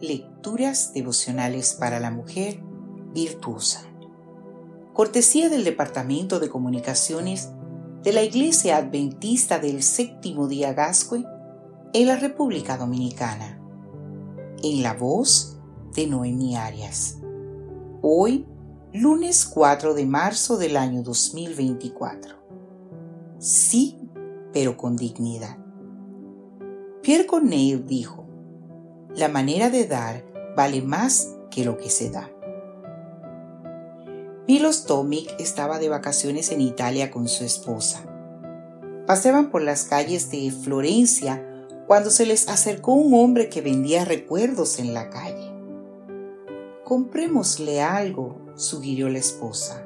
Lecturas devocionales para la mujer virtuosa. Cortesía del Departamento de Comunicaciones de la Iglesia Adventista del Séptimo Día Gascue en la República Dominicana. En la voz de Noemi Arias. Hoy, lunes 4 de marzo del año 2024. Sí, pero con dignidad. Pierre Corneille dijo, la manera de dar vale más que lo que se da. Milos Tomic estaba de vacaciones en Italia con su esposa. Paseaban por las calles de Florencia cuando se les acercó un hombre que vendía recuerdos en la calle. Comprémosle algo, sugirió la esposa.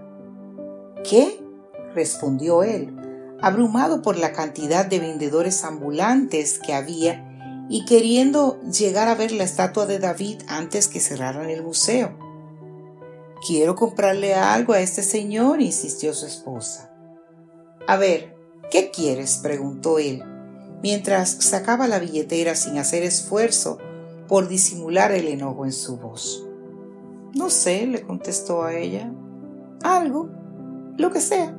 ¿Qué? respondió él, abrumado por la cantidad de vendedores ambulantes que había y queriendo llegar a ver la estatua de David antes que cerraran el museo. Quiero comprarle algo a este señor, insistió su esposa. A ver, ¿qué quieres? preguntó él, mientras sacaba la billetera sin hacer esfuerzo por disimular el enojo en su voz. No sé, le contestó a ella. Algo, lo que sea.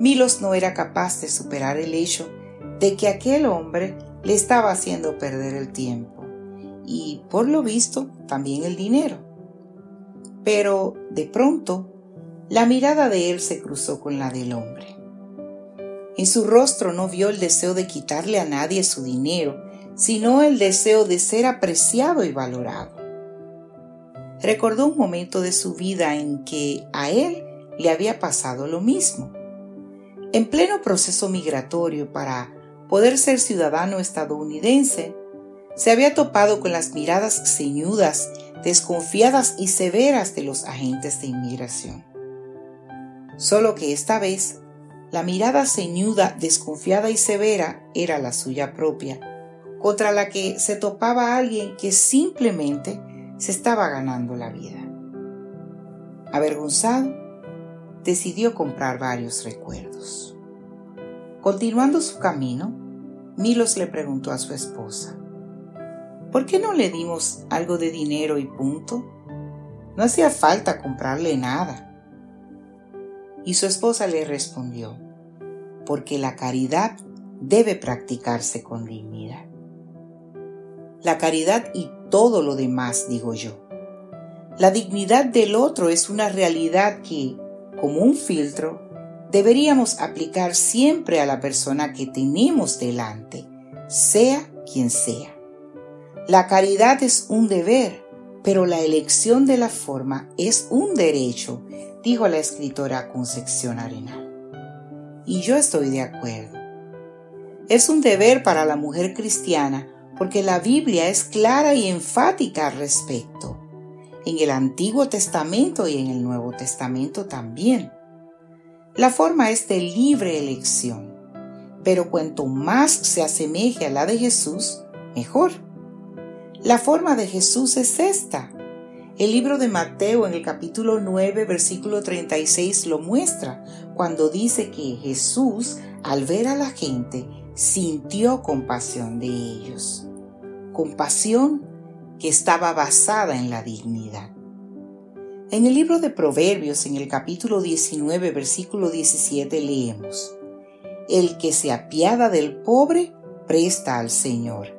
Milos no era capaz de superar el hecho de que aquel hombre le estaba haciendo perder el tiempo y, por lo visto, también el dinero. Pero, de pronto, la mirada de él se cruzó con la del hombre. En su rostro no vio el deseo de quitarle a nadie su dinero, sino el deseo de ser apreciado y valorado. Recordó un momento de su vida en que a él le había pasado lo mismo. En pleno proceso migratorio para poder ser ciudadano estadounidense, se había topado con las miradas ceñudas, desconfiadas y severas de los agentes de inmigración. Solo que esta vez, la mirada ceñuda, desconfiada y severa era la suya propia, contra la que se topaba alguien que simplemente se estaba ganando la vida. Avergonzado, decidió comprar varios recuerdos. Continuando su camino, Milos le preguntó a su esposa, ¿por qué no le dimos algo de dinero y punto? No hacía falta comprarle nada. Y su esposa le respondió, porque la caridad debe practicarse con dignidad. La caridad y todo lo demás, digo yo. La dignidad del otro es una realidad que, como un filtro, deberíamos aplicar siempre a la persona que tenemos delante, sea quien sea. La caridad es un deber, pero la elección de la forma es un derecho, dijo la escritora Concepción Arenal. Y yo estoy de acuerdo. Es un deber para la mujer cristiana porque la Biblia es clara y enfática al respecto. En el Antiguo Testamento y en el Nuevo Testamento también. La forma es de libre elección, pero cuanto más se asemeje a la de Jesús, mejor. La forma de Jesús es esta. El libro de Mateo en el capítulo 9, versículo 36 lo muestra, cuando dice que Jesús, al ver a la gente, sintió compasión de ellos. Compasión que estaba basada en la dignidad. En el libro de Proverbios, en el capítulo 19, versículo 17, leemos, El que se apiada del pobre, presta al Señor,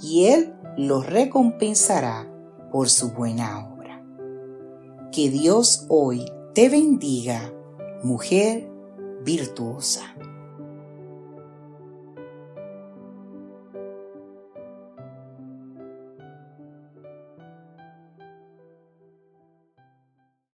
y Él lo recompensará por su buena obra. Que Dios hoy te bendiga, mujer virtuosa.